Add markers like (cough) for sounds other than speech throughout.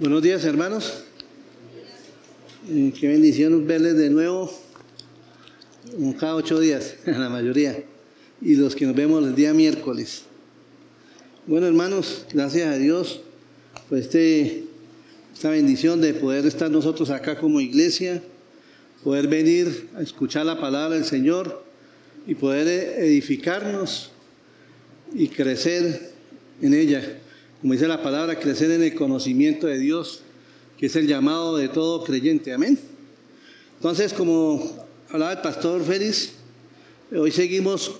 Buenos días, hermanos. Eh, qué bendición verles de nuevo, cada ocho días, (laughs) la mayoría, y los que nos vemos el día miércoles. Bueno, hermanos, gracias a Dios por este, esta bendición de poder estar nosotros acá como iglesia, poder venir a escuchar la palabra del Señor y poder edificarnos y crecer en ella como dice la palabra, crecer en el conocimiento de Dios, que es el llamado de todo creyente. Amén. Entonces, como hablaba el pastor Félix, hoy seguimos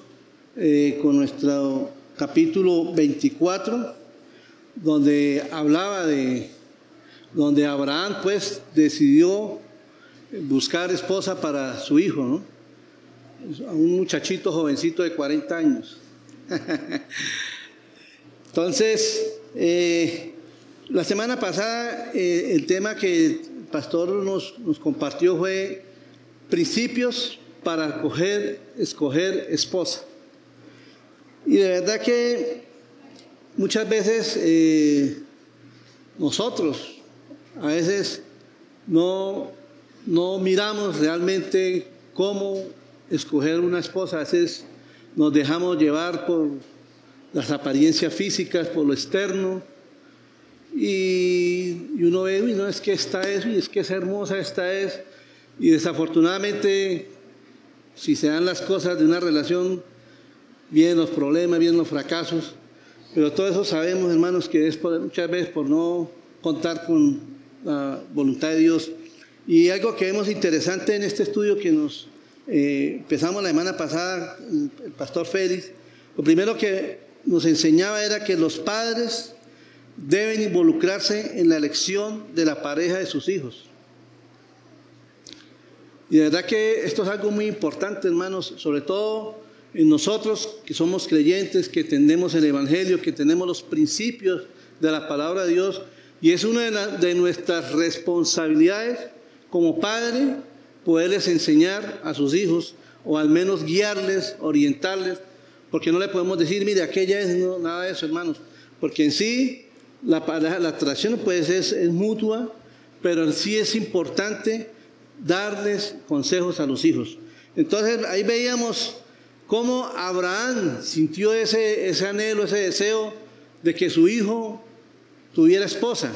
eh, con nuestro capítulo 24, donde hablaba de, donde Abraham pues decidió buscar esposa para su hijo, ¿no? un muchachito jovencito de 40 años. (laughs) Entonces, eh, la semana pasada eh, el tema que el pastor nos, compartió fue principios para escoger, esposa. Y de verdad que muchas veces eh, nosotros a veces no, no miramos realmente cómo escoger una esposa, a veces nos dejamos llevar por las apariencias físicas, por lo externo. Y, uno ve, y no es que esta es, y es que es hermosa, esta es. Y desafortunadamente, si se dan las cosas de una relación, vienen los problemas, vienen los fracasos. Pero todo eso sabemos, hermanos, que es muchas veces por no contar con la voluntad de Dios. Y algo que vemos interesante en este estudio que nos eh, empezamos la semana pasada, el pastor Félix, lo primero que nos enseñaba era que los padres deben involucrarse en la elección de la pareja de sus hijos. Y de verdad que esto es algo muy importante, hermanos, sobre todo en nosotros que somos creyentes, que entendemos el Evangelio, que tenemos los principios de la palabra de Dios. Y es una de, de nuestras responsabilidades como padre poderles enseñar a sus hijos o al menos guiarles, orientarles porque no le podemos decir, mire, aquella es nada de eso, hermanos. Porque en sí la, la atracción pues es, mutua, pero en sí es importante darles consejos a los hijos. Entonces ahí veíamos cómo Abraham sintió ese, ese anhelo, ese deseo de que su hijo tuviera esposa.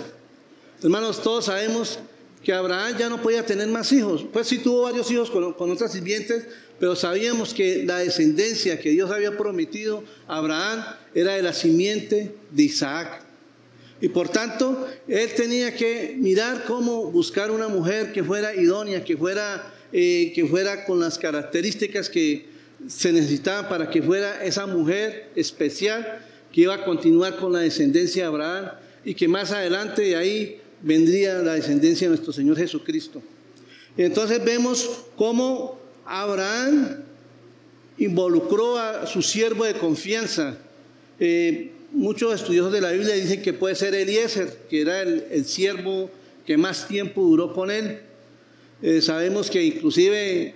Hermanos, todos sabemos que Abraham ya no podía tener más hijos. Pues sí tuvo varios hijos con, con otras sirvientes, pero sabíamos que la descendencia que Dios había prometido a Abraham era de la simiente de Isaac. Y por tanto, él tenía que mirar cómo buscar una mujer que fuera idónea, que fuera, eh, que fuera con las características que se necesitaban para que fuera esa mujer especial que iba a continuar con la descendencia de Abraham y que más adelante de ahí vendría la descendencia de nuestro Señor Jesucristo. Entonces vemos cómo Abraham involucró a su siervo de confianza. Eh, muchos estudiosos de la Biblia dicen que puede ser Eliezer, que era el, siervo que más tiempo duró con él. Eh, sabemos que inclusive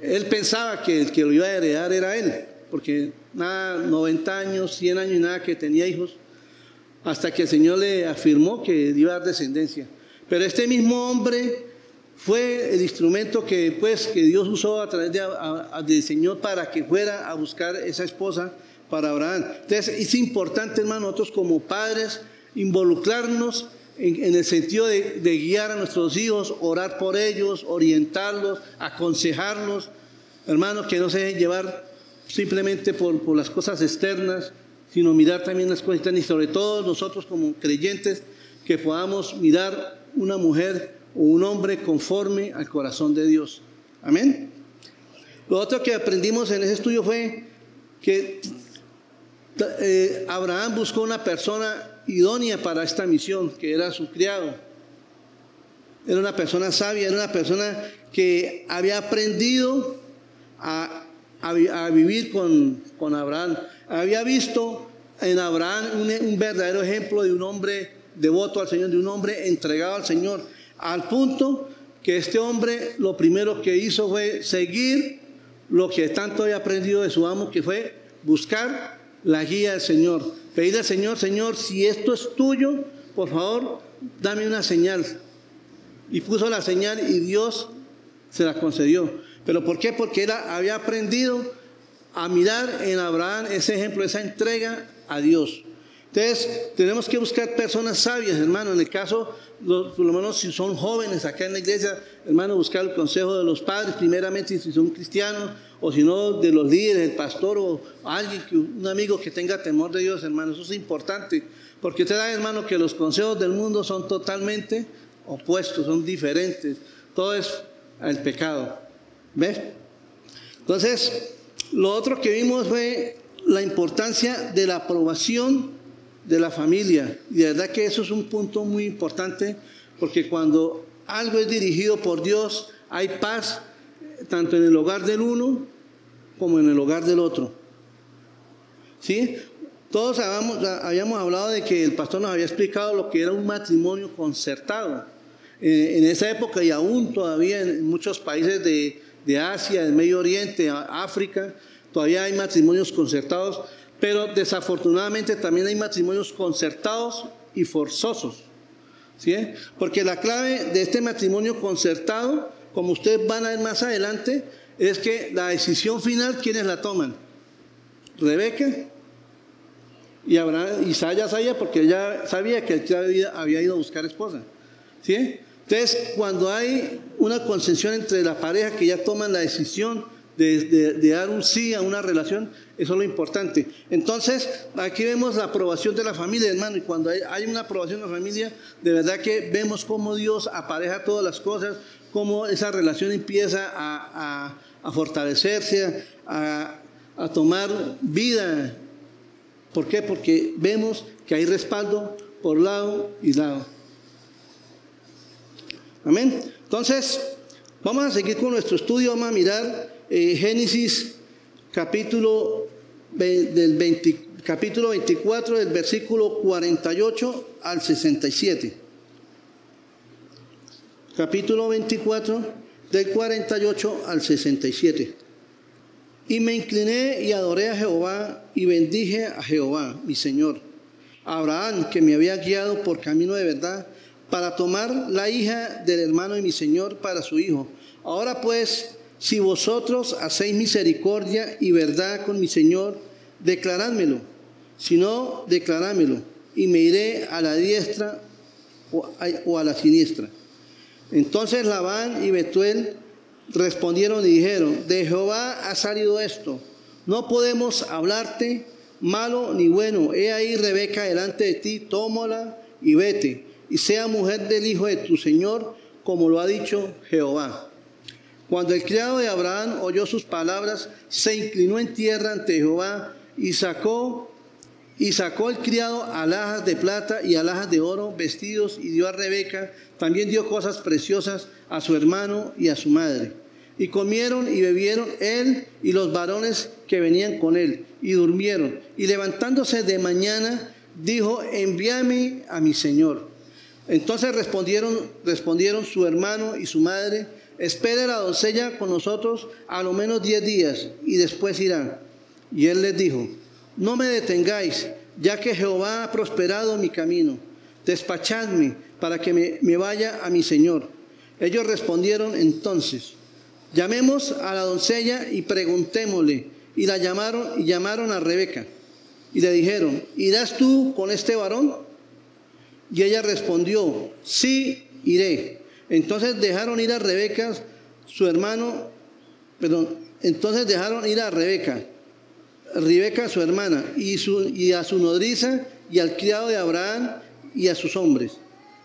él pensaba que el que lo iba a heredar era él, porque nada, 90 años, 100 años y nada que tenía hijos, hasta que el Señor le afirmó que iba a dar descendencia. Pero este mismo hombre fue el instrumento que, pues, que Dios usó a través de, del Señor para que fuera a buscar esa esposa para Abraham. Entonces es importante, hermano, nosotros como padres involucrarnos en, el sentido de, guiar a nuestros hijos, orar por ellos, orientarlos, aconsejarlos, hermanos, que no se dejen llevar simplemente por, por las cosas externas, sino mirar también las cosas internas y sobre todo nosotros como creyentes que podamos mirar una mujer un hombre conforme al corazón de Dios. Amén. Lo otro que aprendimos en ese estudio fue que eh, Abraham buscó una persona idónea para esta misión, que era su criado. Era una persona sabia, era una persona que había aprendido a, vivir con, con, Abraham. Había visto en Abraham un, un verdadero ejemplo de un hombre devoto al Señor, de un hombre entregado al Señor al punto que este hombre lo primero que hizo fue seguir lo que tanto había aprendido de su amo, que fue buscar la guía del Señor. Pedirle al Señor, Señor, si esto es tuyo, por favor, dame una señal. Y puso la señal y Dios se la concedió. ¿Pero por qué? Porque él había aprendido a mirar en Abraham ese ejemplo, esa entrega a Dios. Entonces, tenemos que buscar personas sabias, hermano. En el caso, por lo menos si son jóvenes acá en la iglesia, hermano, buscar el consejo de los padres, primeramente si son cristianos, o si no, de los líderes, el pastor o alguien, un amigo que tenga temor de Dios, hermano. Eso es importante. Porque usted sabe, hermano, que los consejos del mundo son totalmente opuestos, son diferentes. Todo es el pecado. ¿Ves? Entonces, lo otro que vimos fue la importancia de la aprobación de la familia. Y de verdad que eso es un punto muy importante porque cuando algo es dirigido por Dios, hay paz tanto en el hogar del uno como en el hogar del otro. ¿Sí? Todos habíamos, habíamos hablado de que el pastor nos había explicado lo que era un matrimonio concertado. Eh, en esa época y aún todavía en muchos países de, de Asia, del Medio Oriente, África, todavía hay matrimonios concertados pero desafortunadamente también hay matrimonios concertados y forzosos. ¿sí? Porque la clave de este matrimonio concertado, como ustedes van a ver más adelante, es que la decisión final, ¿quiénes la toman? Rebeca y Abraham, Isaya sabía porque ella sabía que él había, había ido a buscar esposa. ¿sí? Entonces, cuando hay una concesión entre la pareja que ya toman la decisión de, dar un sí a una relación, eso es lo importante. Entonces, aquí vemos la aprobación de la familia, hermano, y cuando hay, una aprobación de la familia, de verdad que vemos cómo Dios apareja todas las cosas, cómo esa relación empieza a, fortalecerse, a, a tomar vida. ¿Por qué? Porque vemos que hay respaldo por lado y lado. Amén. Entonces, vamos a seguir con nuestro estudio, vamos a mirar eh, Génesis capítulo, del capítulo 24 del versículo 48 al 67. Capítulo 24 del 48 al 67. Y me incliné y adoré a Jehová y bendije a Jehová, mi Señor. Abraham, que me había guiado por camino de verdad, para tomar la hija del hermano de mi Señor para su hijo. Ahora pues, si vosotros hacéis misericordia y verdad con mi Señor, declarádmelo. Si no, declarádmelo. Y me iré a la diestra o a, la siniestra. Entonces Labán y Betuel respondieron y dijeron, de Jehová ha salido esto. No podemos hablarte malo ni bueno. He ahí Rebeca delante de ti, tómala y vete. Y sea mujer del hijo de tu Señor, como lo ha dicho Jehová. Cuando el criado de Abraham oyó sus palabras, se inclinó en tierra ante Jehová y sacó y sacó el criado alhajas de plata y alhajas de oro, vestidos, y dio a Rebeca, también dio cosas preciosas a su hermano y a su madre. Y comieron y bebieron él y los varones que venían con él, y durmieron. Y levantándose de mañana, dijo, envíame a mi señor. Entonces respondieron, respondieron su hermano y su madre, espere la doncella con nosotros a lo menos diez días y después irán. Y él les dijo, no me detengáis, ya que Jehová ha prosperado mi camino. Despachadme para que me, me vaya a mi Señor. Ellos respondieron entonces, llamemos a la doncella y preguntémosle. Y la llamaron y llamaron a Rebeca. Y le dijeron, ¿irás tú con este varón? Y ella respondió, sí, iré. Entonces dejaron ir a Rebeca, su hermano, perdón, entonces dejaron ir a Rebeca, Rebeca su hermana, y, a su nodriza, y al criado de Abraham, y a sus hombres.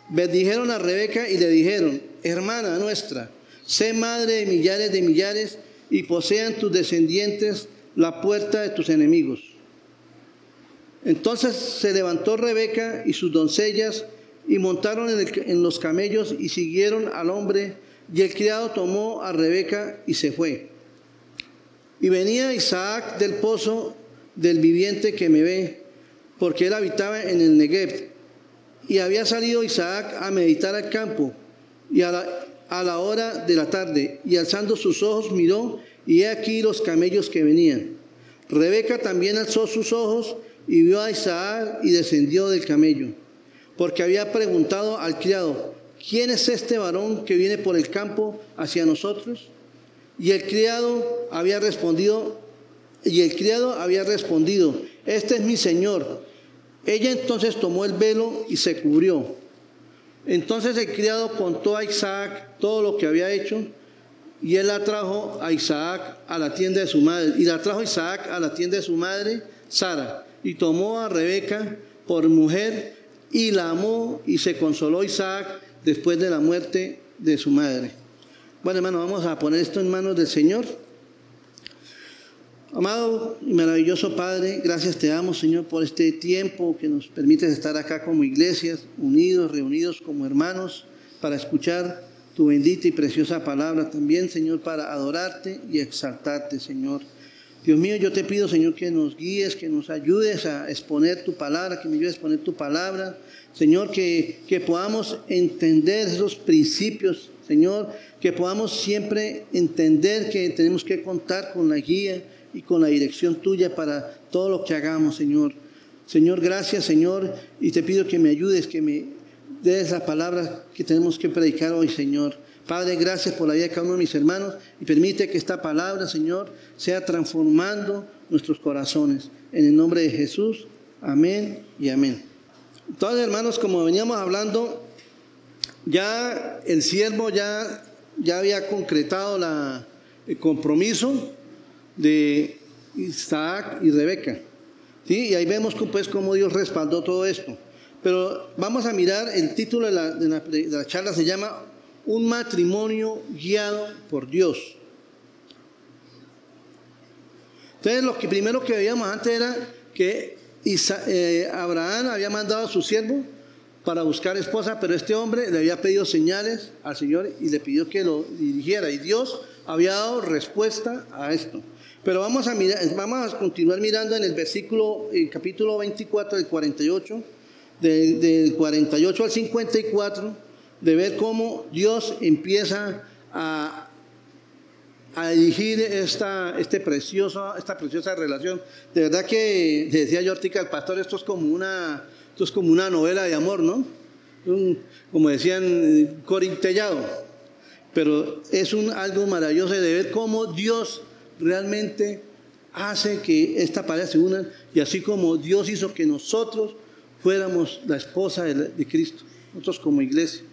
Bendijeron a Rebeca y le dijeron, hermana nuestra, sé madre de millares de millares, y posean tus descendientes la puerta de tus enemigos. Entonces se levantó Rebeca y sus doncellas, y montaron en, los camellos y siguieron al hombre, y el criado tomó a Rebeca y se fue. Y venía Isaac del pozo del viviente que me ve, porque él habitaba en el Negev. Y había salido Isaac a meditar al campo, y a la, a la hora de la tarde, y alzando sus ojos miró, y he aquí los camellos que venían. Rebeca también alzó sus ojos y vio a Isaac y descendió del camello. Porque había preguntado al criado, ¿quién es este varón que viene por el campo hacia nosotros? Y el criado había respondido, y el criado había respondido, este es mi señor. Ella entonces tomó el velo y se cubrió. Entonces el criado contó a Isaac todo lo que había hecho y él la trajo a Isaac a la tienda de su madre. Y la trajo Isaac a la tienda de su madre, Sara. Y tomó a Rebeca por mujer y la amó y se consoló Isaac después de la muerte de su madre. Bueno, hermano, vamos a poner esto en manos del Señor. Amado y maravilloso Padre, gracias te damos, Señor, por este tiempo que nos permites estar acá como iglesias, unidos, reunidos como hermanos, para escuchar tu bendita y preciosa palabra. También, Señor, para adorarte y exaltarte, Señor. Dios mío, yo te pido, Señor, que nos guíes, que nos ayudes a exponer tu palabra, que me ayudes a exponer tu palabra. Señor, que, que podamos entender esos principios, Señor, que podamos siempre entender que tenemos que contar con la guía y con la dirección tuya para todo lo que hagamos, Señor. Señor, gracias, Señor, y te pido que me ayudes, que me des la palabra que tenemos que predicar hoy, Señor. Padre, gracias por la vida de cada uno de mis hermanos y permite que esta palabra, Señor, sea transformando nuestros corazones. En el nombre de Jesús, amén y amén. Entonces, hermanos, como veníamos hablando, ya el siervo ya, ya había concretado el compromiso de Isaac y Rebeca. ¿sí? Y ahí vemos pues cómo Dios respaldó todo esto. Pero vamos a mirar, el título de la, de la, charla se llama Un matrimonio guiado por Dios. Entonces, lo que primero que veíamos antes era que eh, Abraham había mandado a su siervo para buscar esposa, pero este hombre le había pedido señales al Señor y le pidió que lo dirigiera. Y Dios había dado respuesta a esto. Pero vamos a, mirar, vamos a continuar mirando en el versículo, el capítulo 24 del 48, del 48 al 54, de ver cómo Dios empieza a, a dirigir esta, este precioso, esta preciosa relación. De verdad que, decía yo al pastor, esto es como una, esto es como una novela de amor, ¿no? como decían, corintellado. Pero es algo maravilloso de ver cómo Dios realmente hace que esta pareja se una y así como Dios hizo que nosotros fuéramos la esposa de, Cristo, nosotros como iglesia.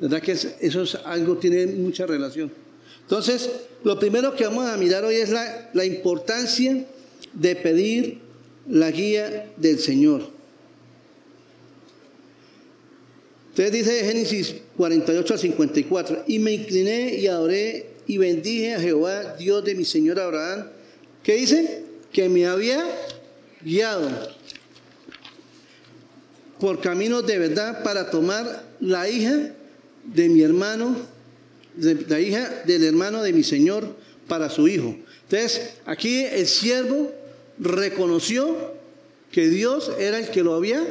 ¿Verdad que eso es algo, tiene mucha relación? Entonces, lo primero que vamos a mirar hoy es la, la importancia de pedir la guía del Señor. Entonces dice Génesis 48 a 54, y me incliné y adoré y bendije a Jehová, Dios de mi señor Abraham. ¿Qué dice? Que me había guiado por caminos de verdad para tomar la hija de mi hermano, la hija del hermano de mi señor para su hijo. Entonces, aquí el siervo reconoció que Dios era el que lo había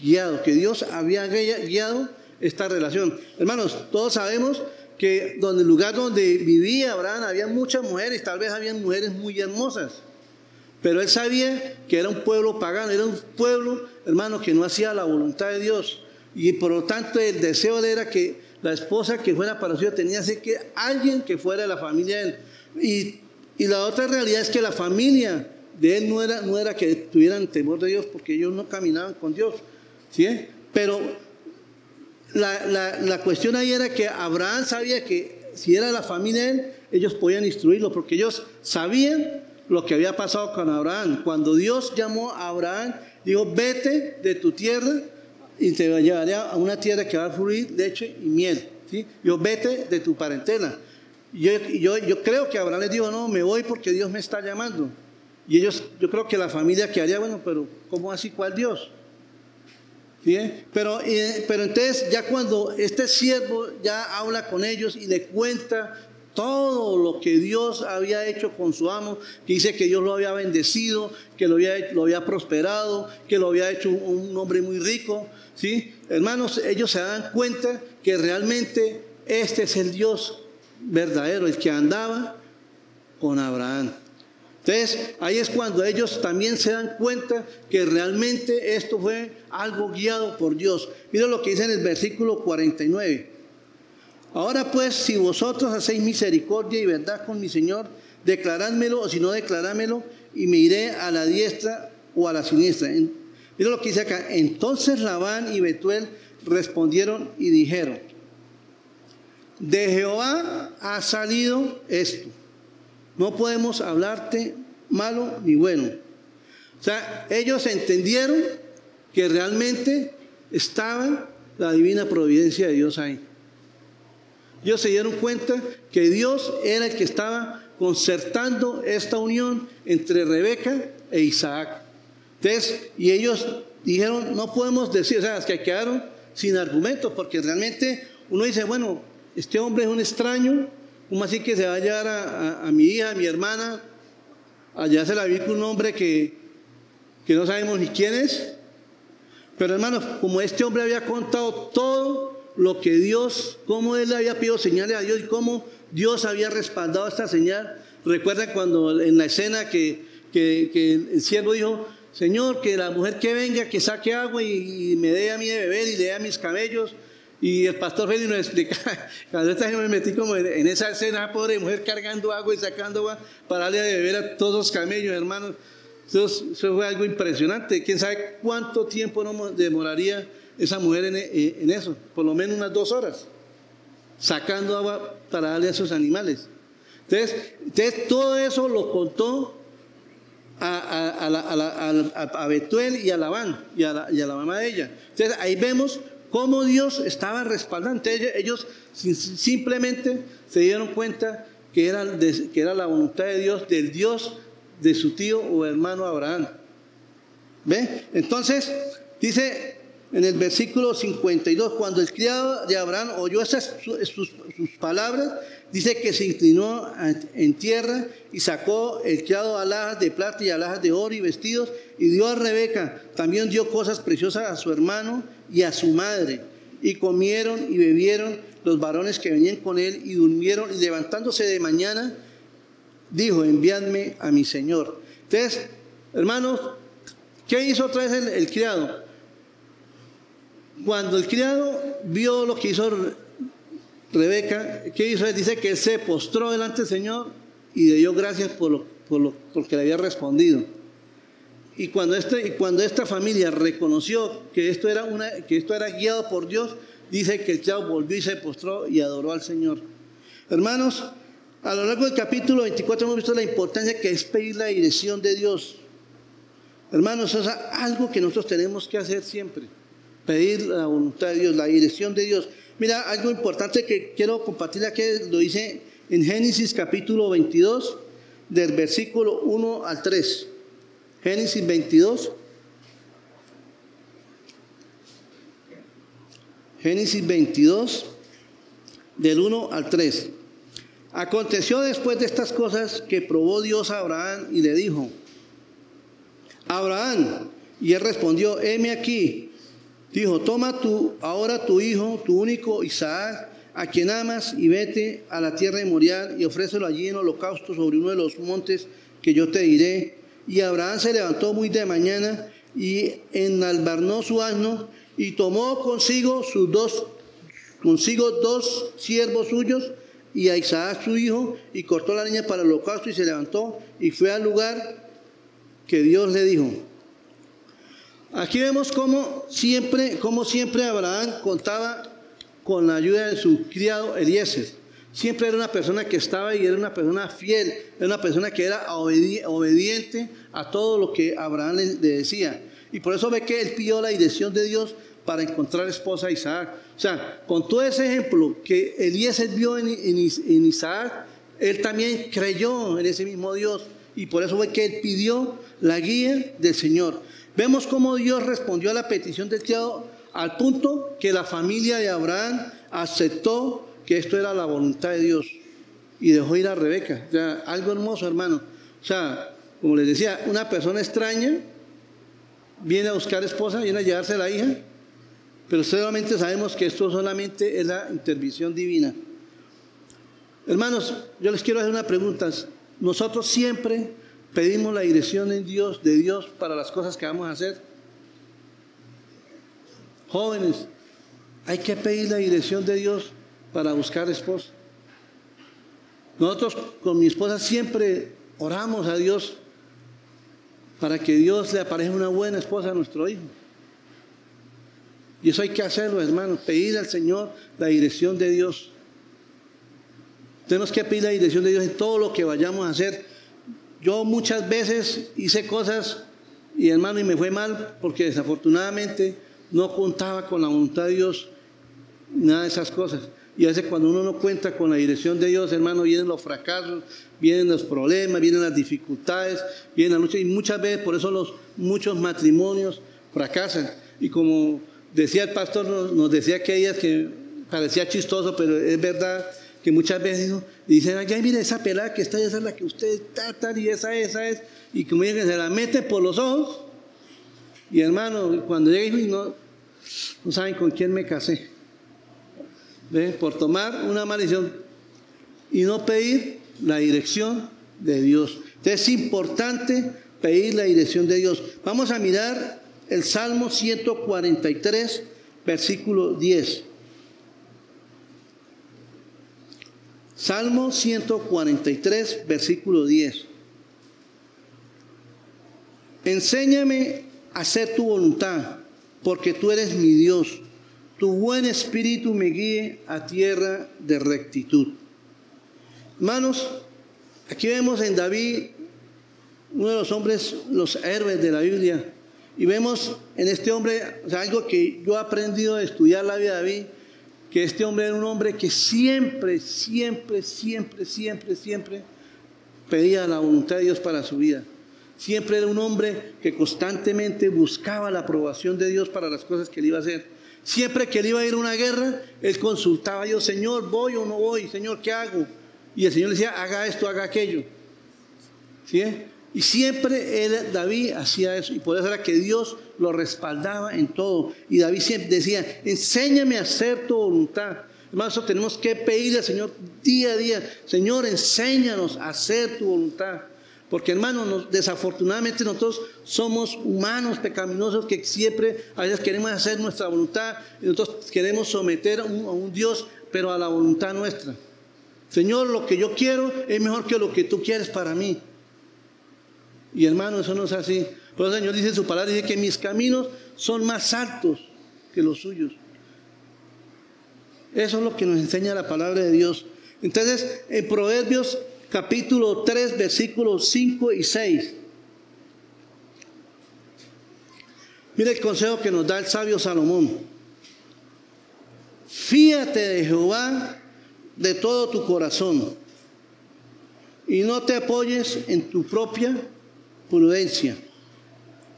guiado, que Dios había guiado esta relación. Hermanos, todos sabemos que donde el lugar donde vivía Abraham había muchas mujeres, tal vez habían mujeres muy hermosas. Pero él sabía que era un pueblo pagano, era un pueblo, hermano, que no hacía la voluntad de Dios. Y por lo tanto el deseo de él era que la esposa que fuera para su tenía que ser alguien que fuera de la familia de él. Y, y, la otra realidad es que la familia de él no era, no era que tuvieran temor de Dios, porque ellos no caminaban con Dios. ¿sí? Pero la, la, cuestión ahí era que Abraham sabía que si era la familia de él, ellos podían instruirlo, porque ellos sabían lo que había pasado con Abraham. Cuando Dios llamó a Abraham, dijo, vete de tu tierra y te llevaré a una tierra que va a fluir leche y miel. ¿sí? Yo, vete de tu parentela. Yo, yo, yo creo que Abraham le dijo, no, me voy porque Dios me está llamando. Y ellos, yo creo que la familia quedaría, bueno, pero ¿cómo así? ¿Cuál Dios? Pero, eh, pero entonces ya cuando este siervo ya habla con ellos y le cuenta todo lo que Dios había hecho con su amo, que dice que Dios lo había bendecido, que lo había, lo había prosperado, que lo había hecho un, hombre muy rico, ¿sí? Hermanos, ellos se dan cuenta que realmente este es el Dios verdadero, el que andaba con Abraham. Entonces, ahí es cuando ellos también se dan cuenta que realmente esto fue algo guiado por Dios. Mira lo que dice en el versículo 49. Ahora pues, si vosotros hacéis misericordia y verdad con mi Señor, declarádmelo o si no, declarádmelo y me iré a la diestra o a la siniestra. Mira lo que dice acá. Entonces Labán y Betuel respondieron y dijeron, de Jehová ha salido esto. No podemos hablarte malo ni bueno. O sea, ellos entendieron que realmente estaba la divina providencia de Dios ahí. Ellos se dieron cuenta que Dios era el que estaba concertando esta unión entre Rebeca e Isaac. Y ellos dijeron, no podemos decir, o sea, que quedaron sin argumentos, porque realmente uno dice, bueno, este hombre es un extraño, ¿cómo así que se va a llevar a, mi hija, a mi hermana? Allá se la vi con un hombre que, que no sabemos ni quién es. Pero hermanos, como este hombre había contado todo lo que Dios, cómo él había pedido señales a Dios y cómo Dios había respaldado esta señal. Recuerdan cuando en la escena que, el siervo dijo, Señor, que la mujer que venga, que saque agua y, me dé a mí de beber y le dé a mis cabellos. Y el pastor Félix nos explica, (laughs) cuando esta me metí como en, esa escena, pobre mujer cargando agua y sacando agua para darle de beber a todos los camellos, hermanos. Entonces, eso fue algo impresionante. ¿Quién sabe cuánto tiempo no demoraría esa mujer en eso? Por lo menos unas dos horas sacando agua para darle a esos animales. Entonces, todo eso lo contó a, Betuel y a Labán y, a la, mamá de ella. Entonces ahí vemos cómo Dios estaba respaldando. ellos, simplemente se dieron cuenta que era, que era la voluntad de Dios, del Dios de su tío o hermano Abraham. ¿Ve? Entonces, dice en el versículo 52, cuando el criado de Abraham oyó esas sus, palabras, dice que se inclinó en tierra y sacó el criado alhajas de plata y alhajas de oro y vestidos y dio a Rebeca. También dio cosas preciosas a su hermano y a su madre. Y comieron y bebieron los varones que venían con él y durmieron y levantándose de mañana, dijo, enviadme a mi señor. Entonces, hermanos, ¿qué hizo otra vez el criado? Cuando el criado vio lo que hizo Rebeca, ¿qué hizo? Dice que se postró delante del Señor y le dio gracias por lo, por lo porque le había respondido. Y cuando, este, y cuando esta familia reconoció que esto, era una, que esto era guiado por Dios, dice que el criado volvió y se postró y adoró al Señor. Hermanos, a lo largo del capítulo 24 hemos visto la importancia que es pedir la dirección de Dios. Hermanos, es algo que nosotros tenemos que hacer siempre pedir la voluntad de Dios, la dirección de Dios. Mira, algo importante que quiero compartir aquí, lo dice en Génesis capítulo 22, del versículo 1 al 3. Génesis 22. Génesis 22, del 1 al 3. Aconteció después de estas cosas que probó Dios a Abraham y le dijo, Abraham, y él respondió, heme aquí, Dijo, toma tú ahora tu hijo, tu único Isaac, a quien amas, y vete a la tierra de Morial y ofrécelo allí en holocausto sobre uno de los montes que yo te diré. Y Abraham se levantó muy de mañana y enalbarnó su asno y tomó consigo sus dos, consigo dos siervos suyos y a Isaac su hijo y cortó la leña para el holocausto y se levantó y fue al lugar que Dios le dijo. Aquí vemos cómo siempre, cómo siempre Abraham contaba con la ayuda de su criado Eliezer. Siempre era una persona que estaba y era una persona fiel, era una persona que era obediente a todo lo que Abraham le, decía. Y por eso ve que él pidió la dirección de Dios para encontrar esposa a Isaac. O sea, con todo ese ejemplo que Eliezer vio en, Isaac, él también creyó en ese mismo Dios. Y por eso ve que él pidió la guía del Señor. Vemos cómo Dios respondió a la petición del criado al punto que la familia de Abraham aceptó que esto era la voluntad de Dios y dejó ir a Rebeca. O sea, algo hermoso, hermano. O sea, como les decía, una persona extraña viene a buscar esposa, viene a llevarse a la hija, pero solamente sabemos que esto solamente es la intervención divina. Hermanos, yo les quiero hacer una pregunta. Nosotros siempre pedimos la dirección en Dios, de Dios para las cosas que vamos a hacer. Jóvenes, hay que pedir la dirección de Dios para buscar esposa. Nosotros con mi esposa siempre oramos a Dios para que Dios le aparezca una buena esposa a nuestro hijo. Y eso hay que hacerlo, hermanos, pedir al Señor la dirección de Dios. Tenemos que pedir la dirección de Dios en todo lo que vayamos a hacer. Yo muchas veces hice cosas y hermano y me fue mal porque desafortunadamente no contaba con la voluntad de Dios, nada de esas cosas. Y a veces cuando uno no cuenta con la dirección de Dios, hermano, vienen los fracasos, vienen los problemas, vienen las dificultades, vienen la lucha. Y muchas veces por eso los muchos matrimonios fracasan. Y como decía el pastor, nos, decía que ellas que parecía chistoso, pero es verdad que muchas veces dicen, ay, mire esa pelada que está, esa es la que usted está, tal, y esa, esa es. Y como dicen, se la mete por los ojos. Y hermano, cuando llega no, no saben con quién me casé por tomar una maldición y no pedir la dirección de Dios. Entonces es importante pedir la dirección de Dios. Vamos a mirar el Salmo 143, versículo 10. Salmo 143, versículo 10. Enséñame a hacer tu voluntad, porque tú eres mi Dios tu buen espíritu me guíe a tierra de rectitud. Hermanos, aquí vemos en David uno de los hombres, los héroes de la Biblia, y vemos en este hombre algo que yo he aprendido de estudiar la vida de David, que este hombre era un hombre que siempre, siempre, siempre, siempre, siempre pedía la voluntad de Dios para su vida. Siempre era un hombre que constantemente buscaba la aprobación de Dios para las cosas que él iba a hacer. Siempre que él iba a ir a una guerra, él consultaba yo, Señor, ¿voy o no voy? Señor, ¿qué hago? Y el Señor le decía, haga esto, haga aquello. ¿Sí? Y siempre él, David hacía eso. Y por eso era que Dios lo respaldaba en todo. Y David siempre decía, enséñame a hacer tu voluntad. Hermanos, tenemos que pedirle al Señor día a día, Señor, enséñanos a hacer tu voluntad. Porque hermanos, desafortunadamente nosotros somos humanos pecaminosos que siempre a veces queremos hacer nuestra voluntad y nosotros queremos someter a un, Dios, pero a la voluntad nuestra. Señor, lo que yo quiero es mejor que lo que tú quieres para mí. Y hermano, eso no es así. Pero el Señor dice en su palabra, dice que mis caminos son más altos que los suyos. Eso es lo que nos enseña la palabra de Dios. Entonces, en Proverbios capítulo 3, versículos 5 y 6. Mire el consejo que nos da el sabio Salomón. Fíate de Jehová de todo tu corazón y no te apoyes en tu propia prudencia.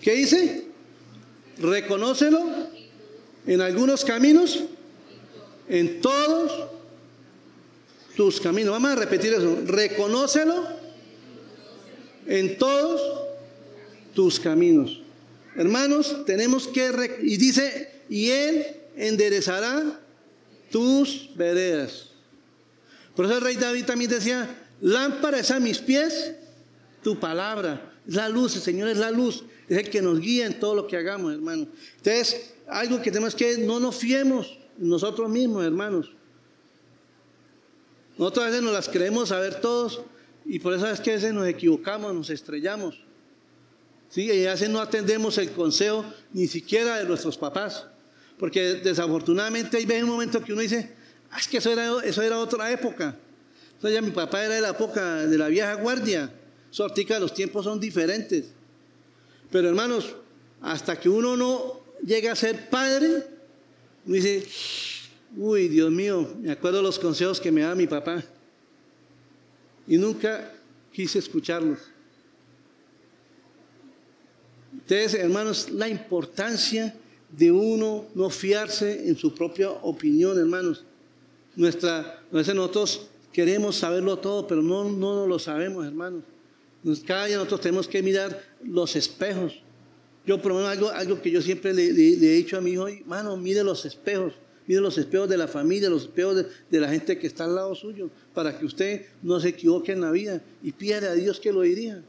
¿Qué dice? Reconócelo en algunos caminos, en todos tus caminos. Vamos a repetir eso. Reconócelo en todos tus caminos. Hermanos, tenemos que... Y dice, y Él enderezará tus veredas. Por eso el rey David también decía, lámpara es a mis pies tu palabra. La luz, el Señor es la luz. Es el que nos guía en todo lo que hagamos, hermanos. Entonces, algo que tenemos que, no nos fiemos nosotros mismos, hermanos. Nosotros a veces nos las creemos saber todos y por eso es que a veces nos equivocamos, nos estrellamos. ¿Sí? Y a veces no atendemos el consejo ni siquiera de nuestros papás. Porque desafortunadamente hay un momento que uno dice, ah, es que eso era, eso era otra época. Entonces ya mi papá era de la época de la vieja guardia. Sortica, los tiempos son diferentes. Pero hermanos, hasta que uno no llega a ser padre, uno dice, Uy, Dios mío, me acuerdo los consejos que me daba mi papá. Y nunca quise escucharlos. Entonces, hermanos, la importancia de uno no fiarse en su propia opinión, hermanos. Nuestra, a veces nosotros queremos saberlo todo, pero no, no lo sabemos, hermanos. Cada día nosotros tenemos que mirar los espejos. Yo, por algo, algo que yo siempre le, he dicho a mi hijo, hermano, mire los espejos. Mire los espejos de la familia, los espejos de, la gente que está al lado suyo, para que usted no se equivoque en la vida y pida a Dios que lo diría.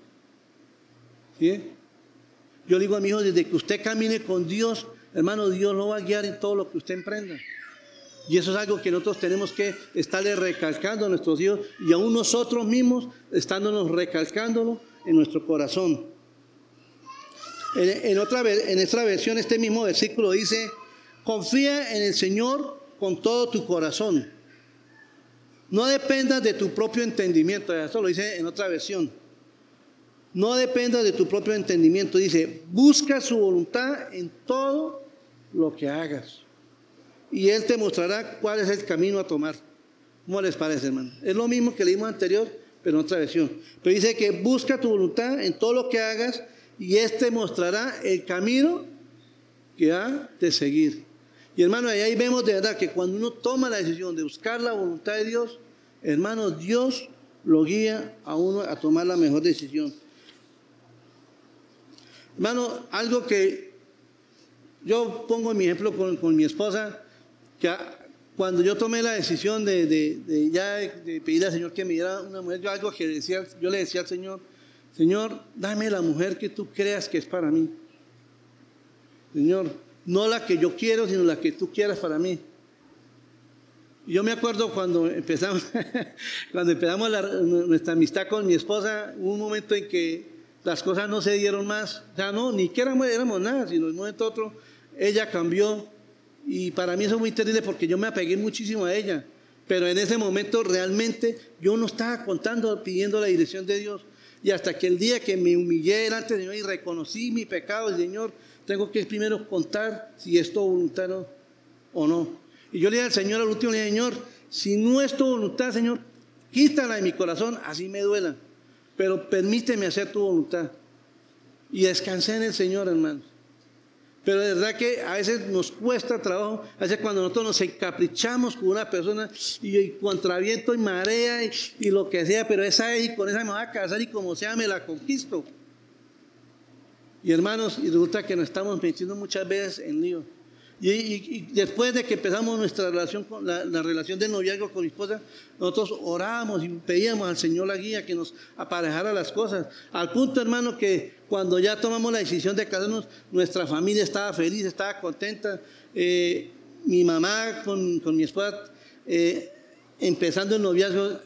Yo le digo a mi hijo, desde que usted camine con Dios, hermano, Dios lo va a guiar en todo lo que usted emprenda. Y eso es algo que nosotros tenemos que estarle recalcando a nuestros hijos y aún nosotros mismos estándonos recalcándolo en nuestro corazón. En, otra, en esta versión, este mismo versículo dice, confía en el Señor con todo tu corazón. No dependas de tu propio entendimiento. Eso lo dice en otra versión. No dependas de tu propio entendimiento. Dice, busca su voluntad en todo lo que hagas. Y Él te mostrará cuál es el camino a tomar. ¿Cómo les parece, hermano? Es lo mismo que leímos anterior, pero en otra versión. Pero dice que busca tu voluntad en todo lo que hagas y este mostrará el camino que ha de seguir. Y hermano, ahí vemos de verdad que cuando uno toma la decisión de buscar la voluntad de Dios, hermano, Dios lo guía a uno a tomar la mejor decisión. Hermano, algo que yo pongo mi ejemplo con, mi esposa, que cuando yo tomé la decisión de, de, ya de pedirle al Señor que me diera una mujer, yo algo que decía, yo le decía al Señor, Señor, dame la mujer que tú creas que es para mí. Señor, no la que yo quiero, sino la que tú quieras para mí. Yo me acuerdo cuando empezamos, (laughs) cuando empezamos nuestra amistad con mi esposa, hubo un momento en que las cosas no se dieron más. O sea, no, ni que éramos, éramos nada, sino en un momento otro ella cambió. Y para mí eso es muy terrible porque yo me apegué muchísimo a ella. Pero en ese momento realmente yo no estaba contando, pidiendo la dirección de Dios. Y hasta que el día que me humillé delante del Señor y reconocí mi pecado, el Señor, tengo que primero contar si es tu voluntad o no. Y yo le dije al Señor al último, día, Señor, si no es tu voluntad, Señor, quítala de mi corazón, así me duela. Pero permíteme hacer tu voluntad. Y descansé en el Señor, hermanos. Pero de verdad que a veces nos cuesta trabajo, a veces cuando nosotros nos encaprichamos con una persona y, y contra y marea y, lo que sea, pero esa y con esa me va a casar y como sea me la conquisto. Y hermanos, y resulta que nos estamos metiendo muchas veces en lío. Y, después de que empezamos nuestra relación, con la, relación de noviazgo con mi esposa, nosotros orábamos y pedíamos al Señor la guía que nos aparejara las cosas. Al punto, hermano, que cuando ya tomamos la decisión de casarnos, nuestra familia estaba feliz, estaba contenta. Eh, mi mamá con, con mi esposa, eh, empezando el noviazgo,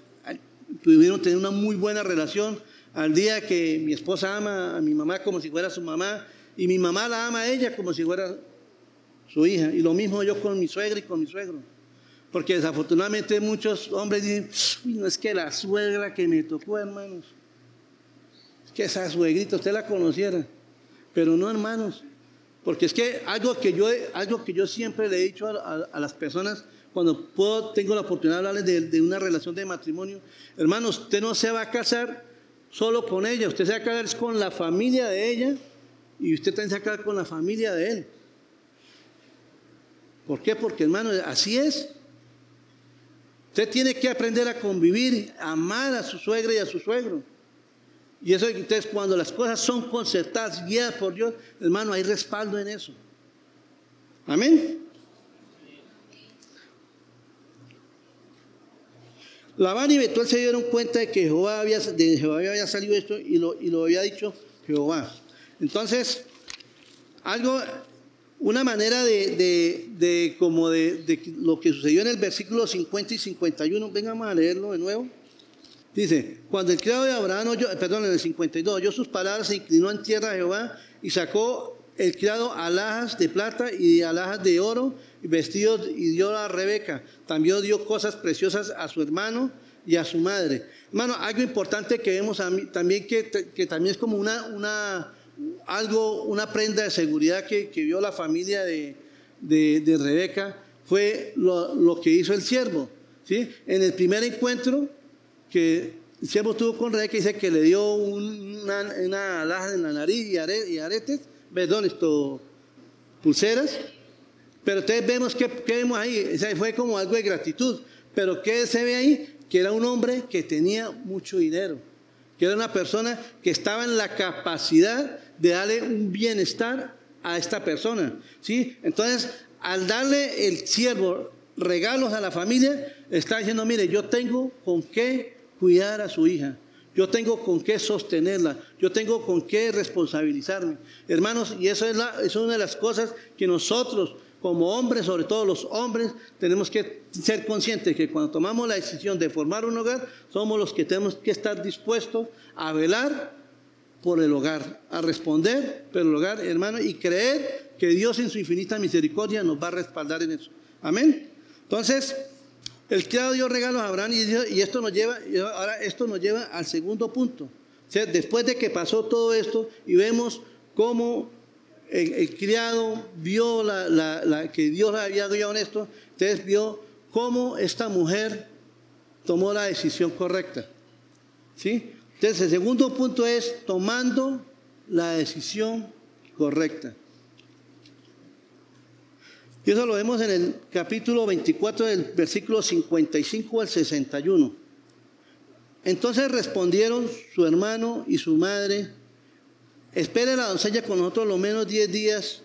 pudieron tener una muy buena relación. Al día que mi esposa ama a mi mamá como si fuera su mamá, y mi mamá la ama a ella como si fuera su hija. Y lo mismo yo con mi suegra y con mi suegro. Porque desafortunadamente muchos hombres dicen, no es que la suegra que me tocó, hermanos. Es que esa suegrita usted la conociera. Pero no, hermanos. Porque es que algo que yo, algo que yo siempre le he dicho a, las personas cuando puedo, tengo la oportunidad de hablarles de, una relación de matrimonio, hermanos, usted no se va a casar solo con ella, usted se va a casar con la familia de ella y usted también se va a casar con la familia de él. ¿Por qué? Porque hermano, así es. Usted tiene que aprender a convivir, a amar a su suegra y a su suegro. Y eso entonces cuando las cosas son concertadas, guiadas por Dios, hermano, hay respaldo en eso. Amén. Labán y Betuel se dieron cuenta de que Jehová había, de Jehová había salido esto y lo, y lo había dicho Jehová. Entonces, algo una manera de, como de, lo que sucedió en el versículo 50 y 51, vengamos a leerlo de nuevo. Dice, cuando el criado de Abraham oyó, perdón, en el 52, oyó sus palabras, se inclinó en tierra a Jehová y sacó el criado alhajas de plata y alhajas de oro vestidos y dio a Rebeca. También dio cosas preciosas a su hermano y a su madre. Hermano, algo importante que vemos también que, que también es como una, una algo, una prenda de seguridad que, vio la familia de, Rebeca fue lo, que hizo el siervo. ¿sí? En el primer encuentro que el siervo tuvo con Rebeca, dice que le dio una, una alhaja en la nariz y, aretes, perdón, esto, pulseras. Pero ustedes vemos que, vemos ahí, fue como algo de gratitud. Pero ¿qué se ve ahí? Que era un hombre que tenía mucho dinero, que era una persona que estaba en la capacidad de darle un bienestar a esta persona. ¿sí? Entonces, al darle el siervo regalos a la familia, está diciendo, mire, yo tengo con qué cuidar a su hija. Yo tengo con qué sostenerla. Yo tengo con qué responsabilizarme. Hermanos, y eso es, la, es una de las cosas que nosotros, como hombres, sobre todo los hombres, tenemos que ser conscientes que cuando tomamos la decisión de formar un hogar, somos los que tenemos que estar dispuestos a velar por el hogar, a responder por el hogar, hermano, y creer que Dios en su infinita misericordia nos va a respaldar en eso. Amén. Entonces, el criado dio regalos a Abraham y, esto nos lleva, ahora esto nos lleva al segundo punto. después de que pasó todo esto y vemos cómo el, criado vio la, que Dios había dado en esto, entonces vio cómo esta mujer tomó la decisión correcta. ¿Sí? Entonces el segundo punto es tomando la decisión correcta. Y eso lo vemos en el capítulo 24 del versículo 55 al 61. Entonces respondieron su hermano y su madre, espere la doncella con nosotros lo menos 10 días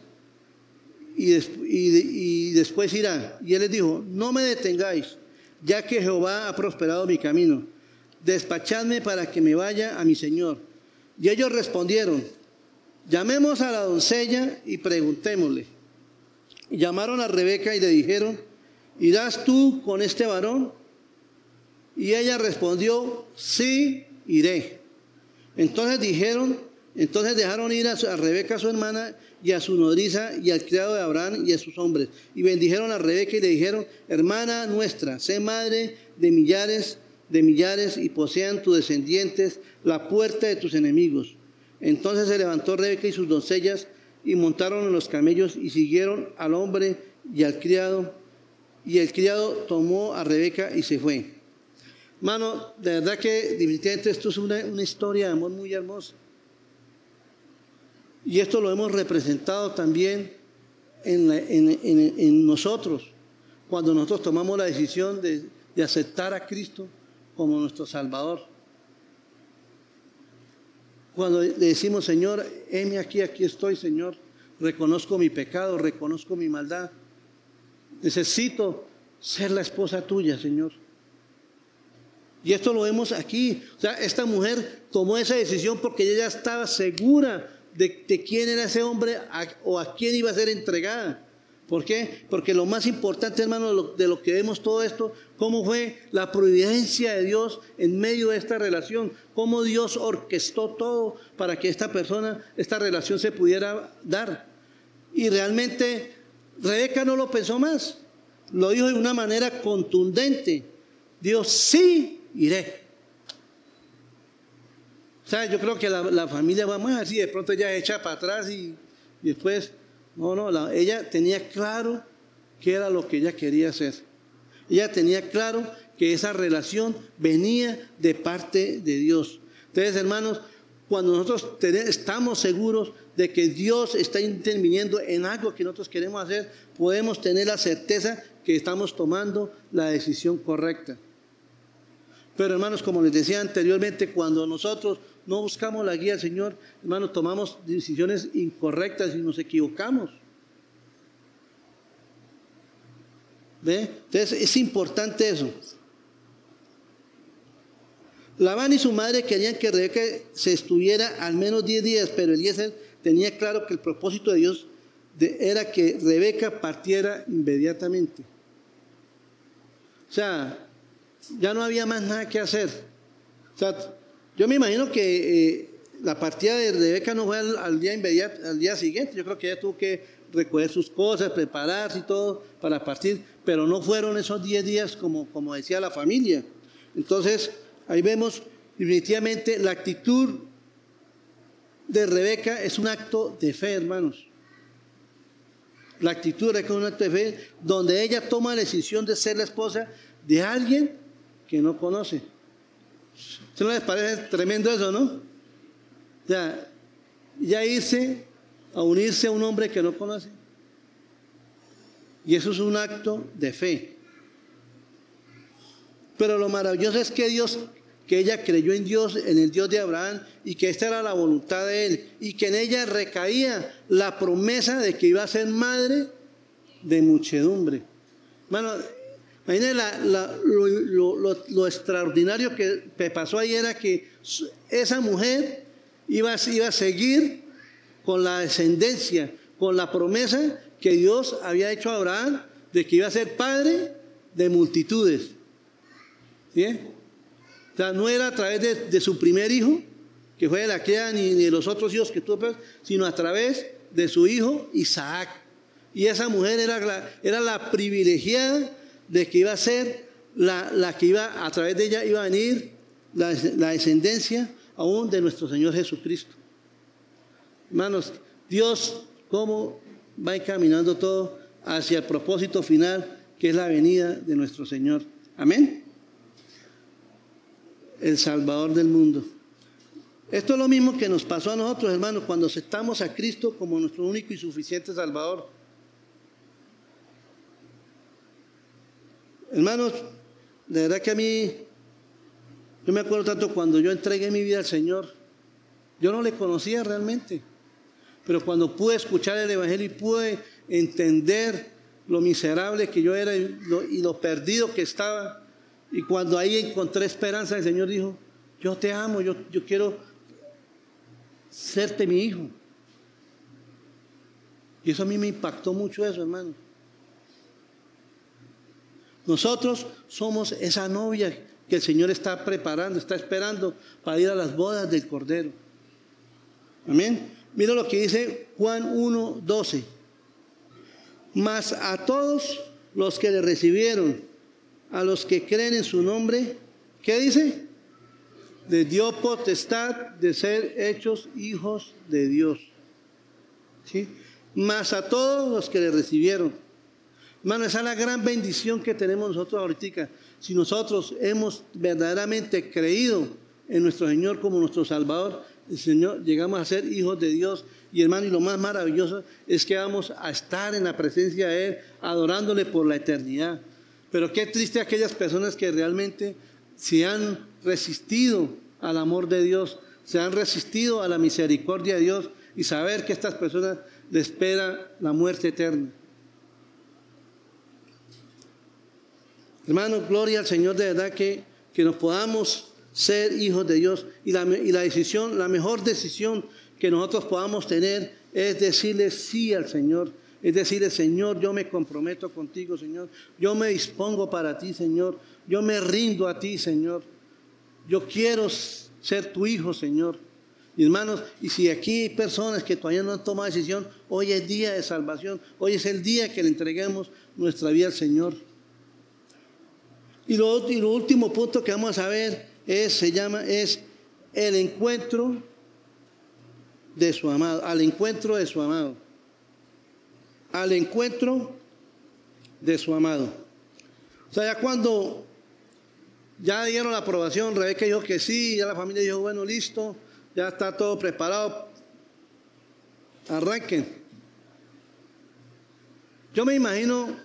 y, y, después irá. Y él les dijo, no me detengáis, ya que Jehová ha prosperado mi camino. Despachadme para que me vaya a mi señor. Y ellos respondieron, llamemos a la doncella y preguntémosle llamaron a Rebeca y le dijeron, ¿irás tú con este varón? Y ella respondió, sí, iré. Entonces dijeron, entonces dejaron ir a, Rebeca su hermana y a su nodriza y al criado de Abraham y a sus hombres. Y bendijeron a Rebeca y le dijeron, hermana nuestra, sé madre de millares de millares y posean tus descendientes la puerta de tus enemigos. Entonces se levantó Rebeca y sus doncellas y montaron en los camellos y siguieron al hombre y al criado. Y el criado tomó a Rebeca y se fue. Mano, de verdad que definitivamente esto es una, historia de amor muy hermosa. Y esto lo hemos representado también en, nosotros, cuando nosotros tomamos la decisión de, de aceptar a Cristo como nuestro Salvador. Cuando le decimos, Señor, heme aquí, aquí estoy, Señor, reconozco mi pecado, reconozco mi maldad. Necesito ser la esposa tuya, Señor. Y esto lo vemos aquí. O sea, esta mujer tomó esa decisión porque ella ya estaba segura de, de quién era ese hombre o a quién iba a ser entregada. ¿Por qué? Porque lo más importante, hermano, de lo, que vemos todo esto, cómo fue la providencia de Dios en medio de esta relación, cómo Dios orquestó todo para que esta persona, esta relación se pudiera dar. Y realmente Rebeca no lo pensó más, lo dijo de una manera contundente. Dios sí iré. O sea, yo creo que la, familia va más así, de pronto ella echa para atrás y después no, no, ella tenía claro qué era lo que ella quería hacer. Ella tenía claro que esa relación venía de parte de Dios. Entonces, hermanos, cuando nosotros estamos seguros de que Dios está interviniendo en algo que nosotros queremos hacer, podemos tener la certeza que estamos tomando la decisión correcta. Pero hermanos, como les decía anteriormente, cuando nosotros no buscamos la guía del Señor, hermanos, tomamos decisiones incorrectas y nos equivocamos. ¿Ve? Entonces es importante eso. Labán y su madre querían que Rebeca se estuviera al menos 10 días, pero Eliezer tenía claro que el propósito de Dios era que Rebeca partiera inmediatamente. O sea, ya no había más nada que hacer. O sea, yo me imagino que eh, la partida de Rebeca no fue al, día inmediato, al día siguiente. Yo creo que ella tuvo que recoger sus cosas, prepararse y todo para partir, pero no fueron esos 10 días como, como decía la familia. Entonces, ahí vemos definitivamente la actitud de Rebeca es un acto de fe, hermanos. La actitud de Rebeca es un acto de fe donde ella toma la decisión de ser la esposa de alguien que no conoce. ¿Se no les parece tremendo eso, no? Ya, ya irse a unirse a un hombre que no conoce. Y eso es un acto de fe. Pero lo maravilloso es que Dios, que ella creyó en Dios, en el Dios de Abraham, y que esta era la voluntad de él, y que en ella recaía la promesa de que iba a ser madre de muchedumbre. Imagínense lo, extraordinario que pasó ahí era que esa mujer iba, iba a seguir con la descendencia, con la promesa que Dios había hecho a Abraham de que iba a ser padre de multitudes. ¿Bien? O sea, no era a través de, su primer hijo, que fue de la criada, ni, de los otros hijos que tuvo, sino a través de su hijo Isaac. Y esa mujer era la, era la privilegiada de que iba a ser la, que iba, a través de ella iba a venir la, la descendencia aún de nuestro Señor Jesucristo. Hermanos, Dios, ¿cómo va encaminando todo hacia el propósito final, que es la venida de nuestro Señor? Amén el Salvador del mundo. Esto es lo mismo que nos pasó a nosotros, hermanos, cuando aceptamos a Cristo como nuestro único y suficiente Salvador. Hermanos, de verdad que a mí, yo me acuerdo tanto cuando yo entregué mi vida al Señor, yo no le conocía realmente, pero cuando pude escuchar el Evangelio y pude entender lo miserable que yo era y lo, perdido que estaba, y cuando ahí encontré esperanza, el Señor dijo, yo te amo, yo, yo quiero serte mi hijo. Y eso a mí me impactó mucho eso, hermano. Nosotros somos esa novia que el Señor está preparando, está esperando para ir a las bodas del Cordero. Amén. Mira lo que dice Juan 1, 12. Mas a todos los que le recibieron, a los que creen en su nombre, ¿qué dice? De dio potestad de ser hechos hijos de Dios. ¿Sí? Más a todos los que le recibieron. Hermano, esa es la gran bendición que tenemos nosotros ahorita. Si nosotros hemos verdaderamente creído en nuestro Señor como nuestro Salvador, el Señor, llegamos a ser hijos de Dios. Y hermano, y lo más maravilloso es que vamos a estar en la presencia de Él, adorándole por la eternidad. Pero qué triste aquellas personas que realmente se han resistido al amor de Dios, se han resistido a la misericordia de Dios y saber que estas personas les espera la muerte eterna. Hermano, gloria al Señor de verdad que, que nos podamos ser hijos de Dios y la, y la decisión, la mejor decisión que nosotros podamos tener es decirle sí al Señor es decir, Señor, yo me comprometo contigo, Señor. Yo me dispongo para ti, Señor. Yo me rindo a ti, Señor. Yo quiero ser tu hijo, Señor. Y hermanos, y si aquí hay personas que todavía no han tomado decisión, hoy es día de salvación. Hoy es el día que le entreguemos nuestra vida al Señor. Y lo, último punto que vamos a ver es, se llama, es el encuentro de su amado, al encuentro de su amado al encuentro de su amado. O sea, ya cuando ya dieron la aprobación, Rebeca dijo que sí, ya la familia dijo, bueno, listo, ya está todo preparado, arranquen. Yo me imagino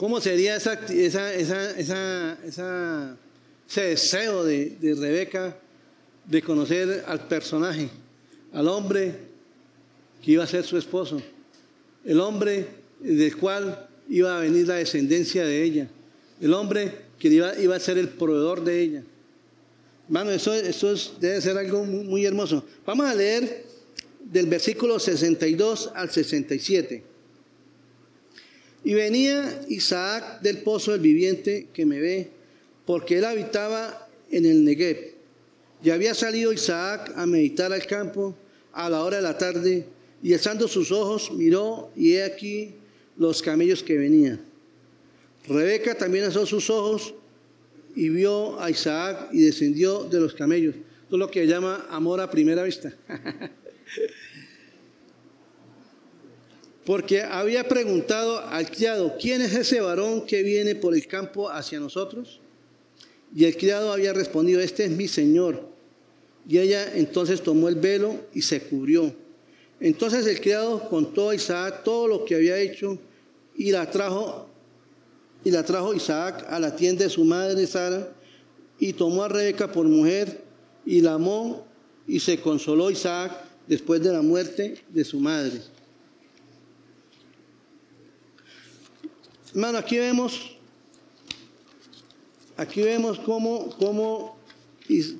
cómo sería esa, esa, esa, esa ese deseo de, Rebeca de conocer al personaje, al hombre que iba a ser su esposo el hombre del cual iba a venir la descendencia de ella, el hombre que iba, a ser el proveedor de ella. Eso, eso debe ser algo muy, hermoso. Vamos a leer del versículo 62 al 67. Y venía Isaac del pozo del viviente que me ve, porque él habitaba en el Negev. Y había salido Isaac a meditar al campo a la hora de la tarde y alzando sus ojos miró y he aquí los camellos que venían. Rebeca también alzó sus ojos y vio a Isaac y descendió de los camellos. Esto es lo que llama amor a primera vista. (laughs) Porque había preguntado al criado, ¿quién es ese varón que viene por el campo hacia nosotros? Y el criado había respondido, este es mi señor. Y ella entonces tomó el velo y se cubrió. Entonces el criado contó a Isaac todo lo que había hecho y la trajo y trajo Isaac a la tienda de su madre Sara y tomó a Rebeca por mujer y la amó y se consoló Isaac después de la muerte de su madre. Hermano, aquí vemos aquí vemos cómo, cómo,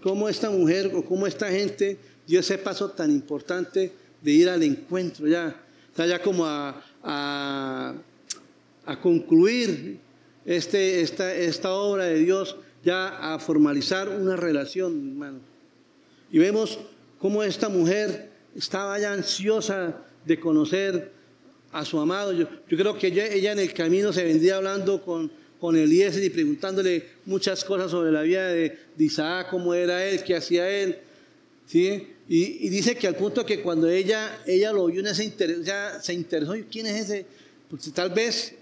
cómo esta mujer o cómo esta gente dio ese paso tan importante de ir al encuentro ya, o ya como a, a, concluir este, esta, esta obra de Dios, ya a formalizar una relación, hermano. Y vemos cómo esta mujer estaba ya ansiosa de conocer a su amado. Yo, creo que ella, en el camino se vendría hablando con, con Eliezer y preguntándole muchas cosas sobre la vida de, Isaac, cómo era él, qué hacía él. ¿sí? Y, dice que al punto que cuando ella, ella lo vio, ese interés, ya se interesó, ¿quién es ese? Porque tal vez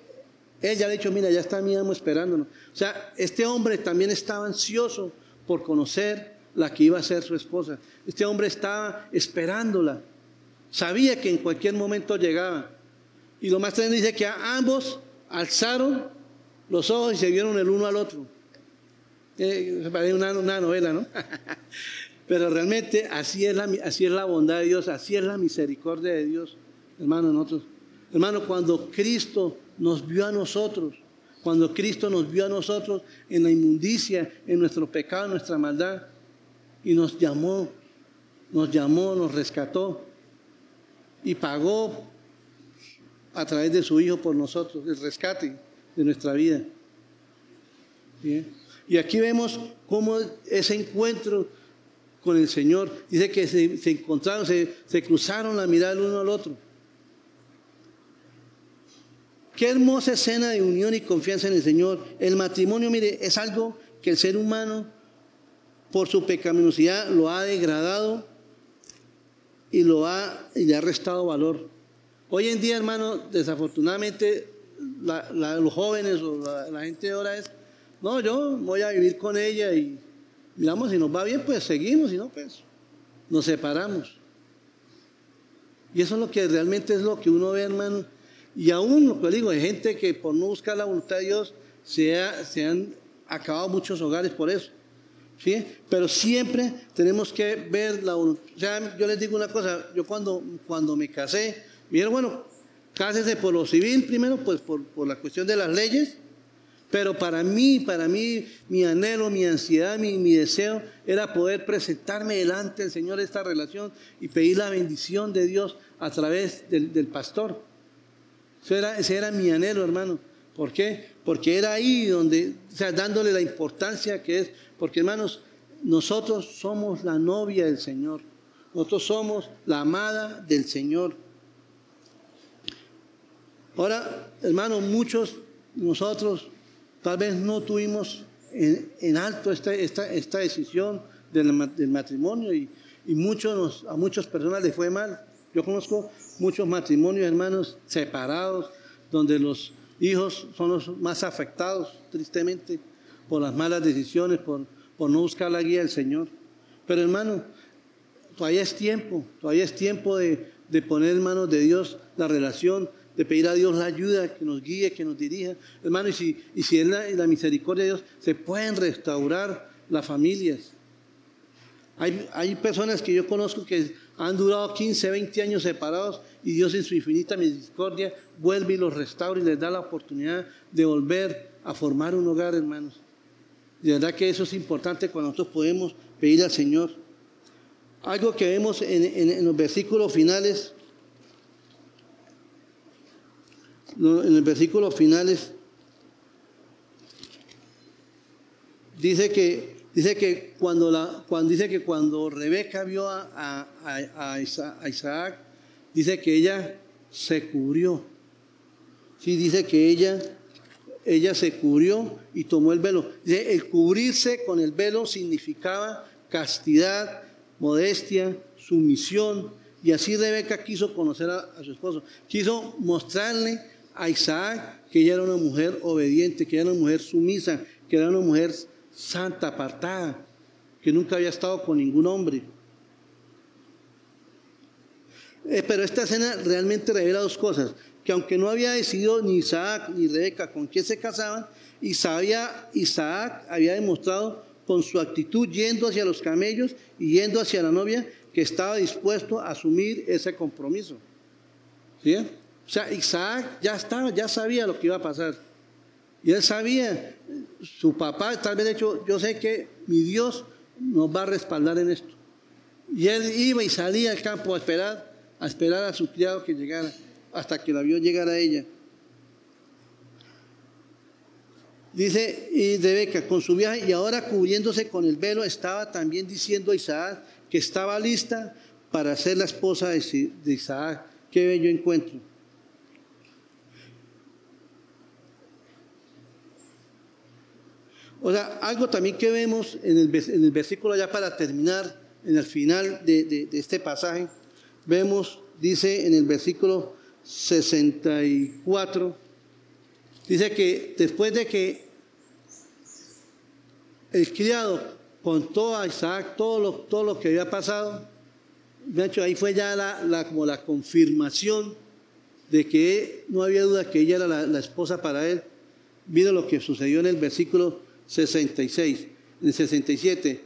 ella le ha dicho, mira, ya está mi amo esperándonos. O sea, este hombre también estaba ansioso por conocer la que iba a ser su esposa. Este hombre estaba esperándola. Sabía que en cualquier momento llegaba. Y lo más tremendo dice que ambos alzaron los ojos y se vieron el uno al otro. Eh, parece una, novela, ¿no? (laughs) Pero realmente así es, la, así es la bondad de Dios, así es la misericordia de Dios, hermano, nosotros. Hermano, cuando Cristo nos vio a nosotros, cuando Cristo nos vio a nosotros en la inmundicia, en nuestro pecado, en nuestra maldad, y nos llamó, nos llamó, nos rescató y pagó a través de su Hijo por nosotros, el rescate de nuestra vida. Y aquí vemos cómo ese encuentro con el Señor, dice que se, encontraron, se, se, cruzaron la mirada el uno al otro. Qué hermosa escena de unión y confianza en el Señor. El matrimonio, mire, es algo que el ser humano, por su pecaminosidad, lo ha degradado y, lo ha, y le ha restado valor. Hoy en día, hermano, desafortunadamente, los jóvenes o la, gente de ahora es, no, yo voy a vivir con ella y miramos, si nos va bien, pues seguimos, si no, pues nos separamos. Y eso es lo que realmente es lo que uno ve, hermano. Y aún, lo que digo, hay gente que por no buscar la voluntad de Dios se, se han acabado muchos hogares por eso. ¿sí? Pero siempre tenemos que ver la voluntad. O sea, yo les digo una cosa, yo cuando, cuando me casé, Miren, bueno, cásese por lo civil primero, pues por, la cuestión de las leyes, pero para mí, para mí, mi anhelo, mi ansiedad, mi, deseo era poder presentarme delante del Señor esta relación y pedir la bendición de Dios a través del, pastor. era, ese era mi anhelo, hermano. ¿Por qué? Porque era ahí donde, o sea, dándole la importancia que es, porque hermanos, nosotros somos la novia del Señor. Nosotros somos la amada del Señor. Ahora, hermanos, muchos nosotros tal vez no tuvimos en, alto esta, esta, decisión del, matrimonio y, muchos a muchas personas les fue mal. Yo conozco muchos matrimonios, hermanos, separados, donde los hijos son los más afectados, tristemente, por las malas decisiones, por, por no buscar la guía del Señor. Pero hermano, todavía es tiempo, todavía es tiempo de, de poner en manos de Dios la relación de pedir a Dios la ayuda, que nos guíe, que nos dirija. Hermano, y si, y si es la, misericordia de Dios, se pueden restaurar las familias. Hay, hay, personas que yo conozco que han durado 15, 20 años separados y Dios en su infinita misericordia vuelve y los restaura y les da la oportunidad de volver a formar un hogar, hermanos. De verdad que eso es importante cuando nosotros podemos pedir al Señor. Algo que vemos en, en los versículos finales en el versículo finales dice que dice que cuando la cuando dice que cuando Rebeca vio a, a, Isaac, dice que ella se cubrió. Sí, dice que ella ella se cubrió y tomó el velo. Dice, el cubrirse con el velo significaba castidad, modestia, sumisión. Y así Rebeca quiso conocer a, a su esposo. Quiso mostrarle a Isaac que ella era una mujer obediente, que era una mujer sumisa, que era una mujer santa, apartada, que nunca había estado con ningún hombre. Eh, pero esta escena realmente revela dos cosas, que aunque no había decidido ni Isaac ni Rebeca con quién se casaban, Isaac, había demostrado con su actitud yendo hacia los camellos y yendo hacia la novia que estaba dispuesto a asumir ese compromiso. ¿Sí? O sea, Isaac ya estaba, ya sabía lo que iba a pasar. Y él sabía, su papá tal vez hecho, yo sé que mi Dios nos va a respaldar en esto. Y él iba y salía al campo a esperar, a esperar a su criado que llegara, hasta que la vio llegar a ella. Dice, y Rebeca con su viaje, y ahora cubriéndose con el velo, estaba también diciendo a Isaac que estaba lista para ser la esposa de Isaac. Qué bello encuentro. O sea, algo también que vemos en el, versículo ya para terminar, en el final de, este pasaje, vemos, dice en el versículo 64, dice que después de que el criado contó a Isaac todo lo, todo lo que había pasado, de hecho ahí fue ya la, como la confirmación de que no había duda que ella era la, esposa para él. Vino lo que sucedió en el versículo 66, en 67.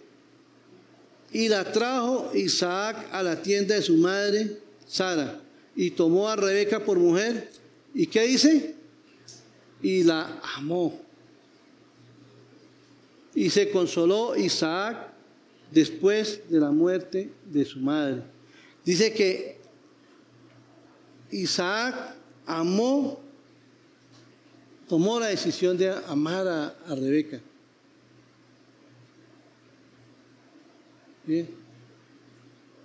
Y la trajo Isaac a la tienda de su madre, Sara, y tomó a Rebeca por mujer. ¿Y qué dice? Y la amó. Y se consoló Isaac después de la muerte de su madre. Dice que Isaac amó, tomó la decisión de amar a Rebeca.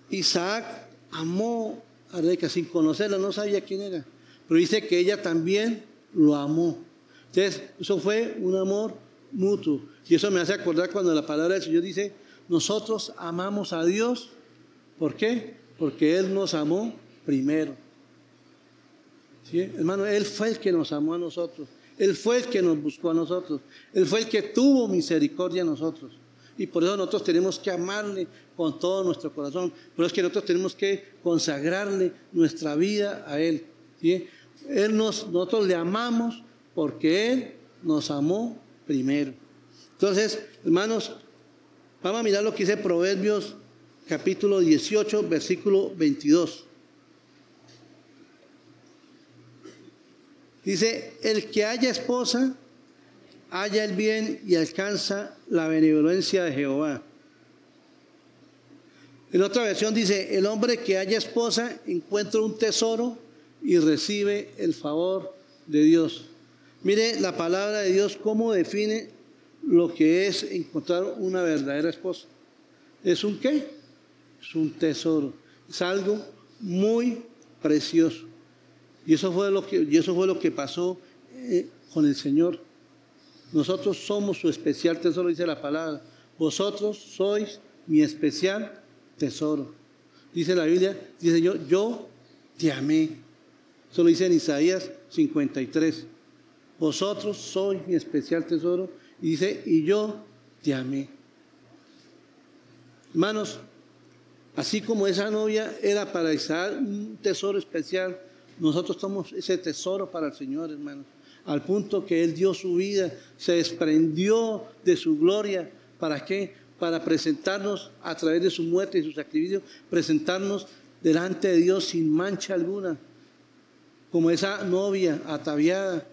Isaac amó a Rebeca sin conocerla, no sabía quién era, pero dice que ella también lo amó. Entonces, eso fue un amor mutuo. Y eso me hace acordar cuando la palabra del Señor dice, nosotros amamos a Dios. ¿Por qué? Porque Él nos amó primero. ¿Sí? Hermano, Él fue el que nos amó a nosotros. Él fue el que nos buscó a nosotros. Él fue el que tuvo misericordia a nosotros. Y por eso nosotros tenemos que amarle con todo nuestro corazón. Por eso es que nosotros tenemos que consagrarle nuestra vida a Él. Él nos, nosotros le amamos porque Él nos amó primero. Entonces, hermanos, vamos a mirar lo que dice Proverbios capítulo 18, versículo 22. Dice, el que haya esposa, haya el bien y alcanza la benevolencia de Jehová. En otra versión dice, el hombre que haya esposa encuentra un tesoro y recibe el favor de Dios. Mire la palabra de Dios cómo define lo que es encontrar una verdadera esposa. ¿Es un qué? Es un tesoro. Es algo muy precioso. Y eso fue lo que, y eso fue lo que pasó eh, con el Señor. Nosotros somos su especial tesoro, dice la palabra. Vosotros sois mi especial tesoro. Dice la Biblia, dice yo, yo te amé. Eso lo dice en Isaías 53. Vosotros sois mi especial tesoro. Y dice, y yo te amé. Hermanos, así como esa novia era para Isaac un tesoro especial, nosotros somos ese tesoro para el Señor, hermanos al punto que Él dio su vida, se desprendió de su gloria. ¿Para qué? Para presentarnos a través de su muerte y su sacrificio, presentarnos delante de Dios sin mancha alguna, como esa novia ataviada.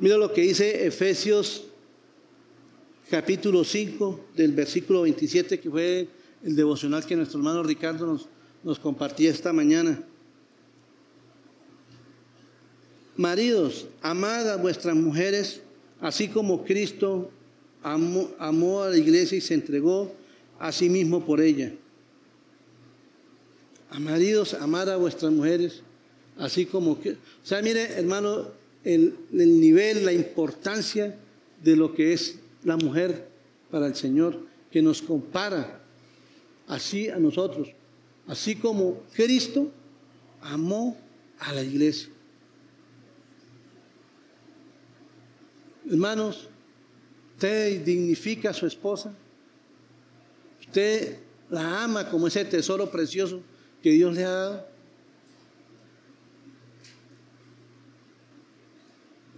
Mira lo que dice Efesios capítulo 5 del versículo 27, que fue el devocional que nuestro hermano Ricardo nos, nos compartía esta mañana. Maridos, amad a vuestras mujeres, así como Cristo amó, a la iglesia y se entregó a sí mismo por ella. A maridos, amad a vuestras mujeres, así como que... O sea, mire, hermano, el, el nivel, la importancia de lo que es la mujer para el Señor, que nos compara así a nosotros, así como Cristo amó a la iglesia. Hermanos, usted dignifica a su esposa, usted la ama como ese tesoro precioso que Dios le ha dado.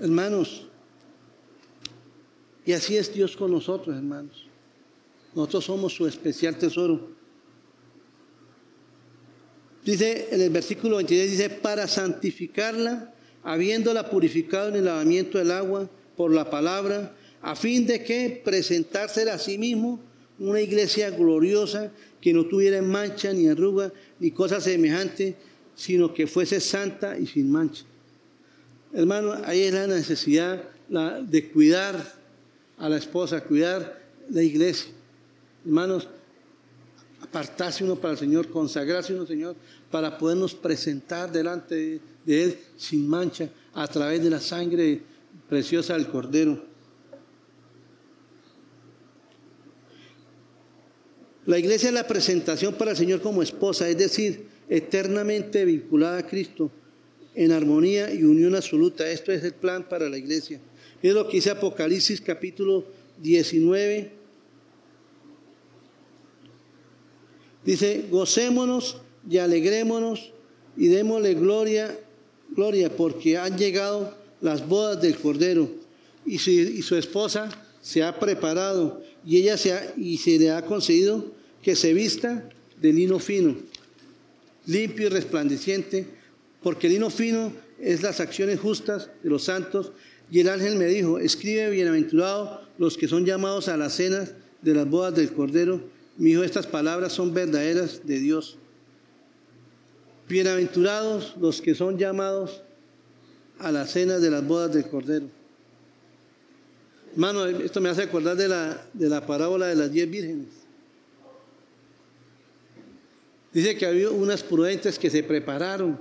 Hermanos, y así es Dios con nosotros, hermanos. Nosotros somos su especial tesoro. Dice en el versículo 23, dice, para santificarla habiéndola purificado en el lavamiento del agua por la palabra, a fin de que presentársela a sí mismo una iglesia gloriosa que no tuviera mancha ni arruga ni cosa semejante, sino que fuese santa y sin mancha. Hermano, ahí es la necesidad de cuidar a la esposa, cuidar la iglesia. Hermanos, apartarse uno para el Señor, consagrarse uno Señor, para podernos presentar delante de Él sin mancha a través de la sangre preciosa del Cordero. La iglesia es la presentación para el Señor como esposa, es decir, eternamente vinculada a Cristo en armonía y unión absoluta. Esto es el plan para la iglesia. Es lo que dice Apocalipsis capítulo 19. Dice, gocémonos y alegrémonos y démosle gloria, gloria, porque han llegado las bodas del Cordero y su, y su esposa se ha preparado y ella se ha, y se le ha concedido que se vista de lino fino, limpio y resplandeciente, porque el lino fino es las acciones justas de los santos. Y el ángel me dijo, escribe bienaventurados los que son llamados a las cenas de las bodas del Cordero. Mi hijo, estas palabras son verdaderas de Dios. Bienaventurados los que son llamados a las cenas de las bodas del Cordero. Hermano, esto me hace acordar de la, de la parábola de las diez vírgenes. Dice que había unas prudentes que se prepararon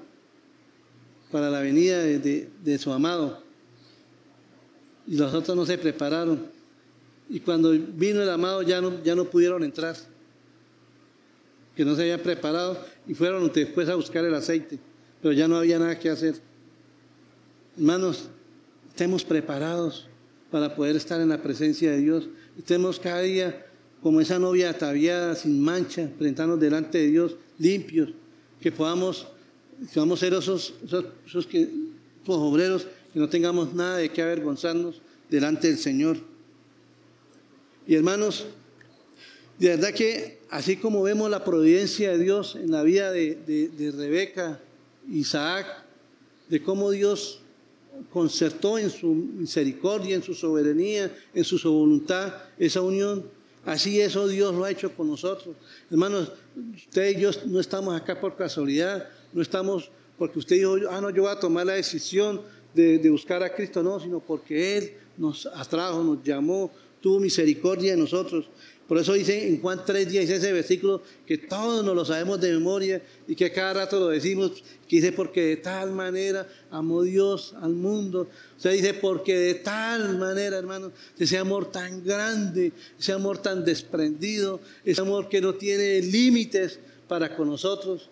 para la venida de, su amado y los otros no se prepararon. Y cuando vino el amado ya no, ya no pudieron entrar, que no se habían preparado y fueron después a buscar el aceite, pero ya no había nada que hacer. Hermanos, estemos preparados para poder estar en la presencia de Dios. Estemos cada día como esa novia ataviada, sin mancha, presentarnos delante de Dios, limpios, que podamos, que ser esos, esos, que, obreros, que no tengamos nada de qué avergonzarnos delante del Señor. Y hermanos, de verdad que así como vemos la providencia de Dios en la vida de, de, de Rebeca, Isaac, de cómo Dios concertó en su misericordia, en su soberanía, en su voluntad esa unión, Así eso Dios lo ha hecho con nosotros. Hermanos, usted y yo no estamos acá por casualidad, no estamos porque usted dijo, ah, no, yo voy a tomar la decisión de, buscar a Cristo, no, sino porque Él nos atrajo, nos llamó, tuvo misericordia de nosotros. Por eso dice en Juan 3, dice ese versículo que todos nos lo sabemos de memoria y que cada rato lo decimos, que dice porque de tal manera amó Dios al mundo. O sea, dice porque de tal manera, hermano, ese amor tan grande, ese amor tan desprendido, ese amor que no tiene límites para con nosotros,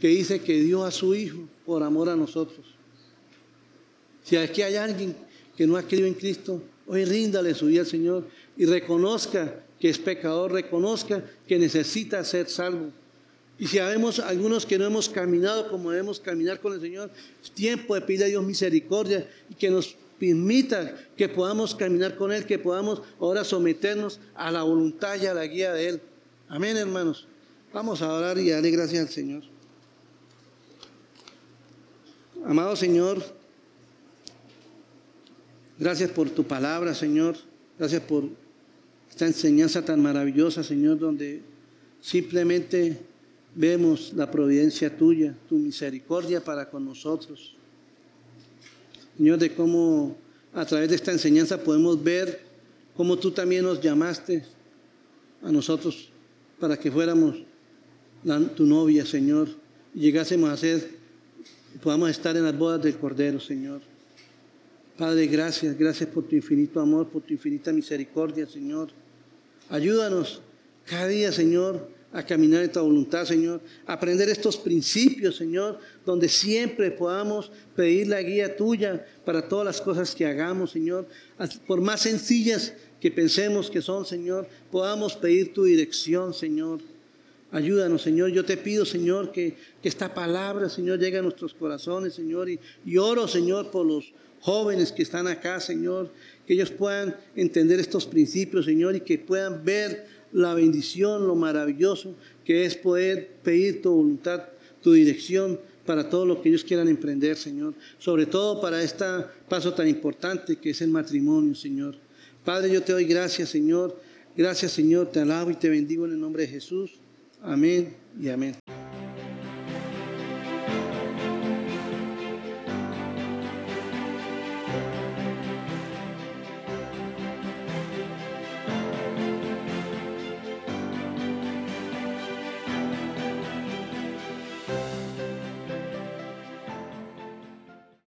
que dice que dio a su Hijo por amor a nosotros. Si aquí hay alguien que no ha creído en Cristo, hoy ríndale su vida al Señor y reconozca que es pecador, reconozca que necesita ser salvo. Y si sabemos algunos que no hemos caminado como debemos caminar con el Señor, es tiempo de pedirle a Dios misericordia y que nos permita que podamos caminar con Él, que podamos ahora someternos a la voluntad y a la guía de Él. Amén, hermanos. Vamos a orar y darle gracias al Señor. Amado Señor, gracias por tu palabra, Señor. Gracias por esta enseñanza tan maravillosa, Señor, donde simplemente vemos la providencia tuya, tu misericordia para con nosotros. Señor, de cómo a través de esta enseñanza podemos ver cómo tú también nos llamaste a nosotros para que fuéramos tu novia, Señor, y llegásemos a ser, podamos estar en las bodas del Cordero, Señor. Padre, gracias, gracias por tu infinito amor, por tu infinita misericordia, Señor. Ayúdanos cada día, Señor, a caminar en tu voluntad, Señor, aprender estos principios, Señor, donde siempre podamos pedir la guía tuya para todas las cosas que hagamos, Señor. Por más sencillas que pensemos que son, Señor, podamos pedir tu dirección, Señor. Ayúdanos, Señor. Yo te pido, Señor, que, esta palabra, Señor, llegue a nuestros corazones, Señor. Y oro, Señor, por los jóvenes que están acá, Señor, que ellos puedan entender estos principios, Señor, y que puedan ver la bendición, lo maravilloso que es poder pedir tu voluntad, tu dirección para todo lo que ellos quieran emprender, Señor. Sobre todo para este paso tan importante que es el matrimonio, Señor. Padre, yo te doy gracias, Señor. Gracias, Señor. Te alabo y te bendigo en el nombre de Jesús. Amén y amén.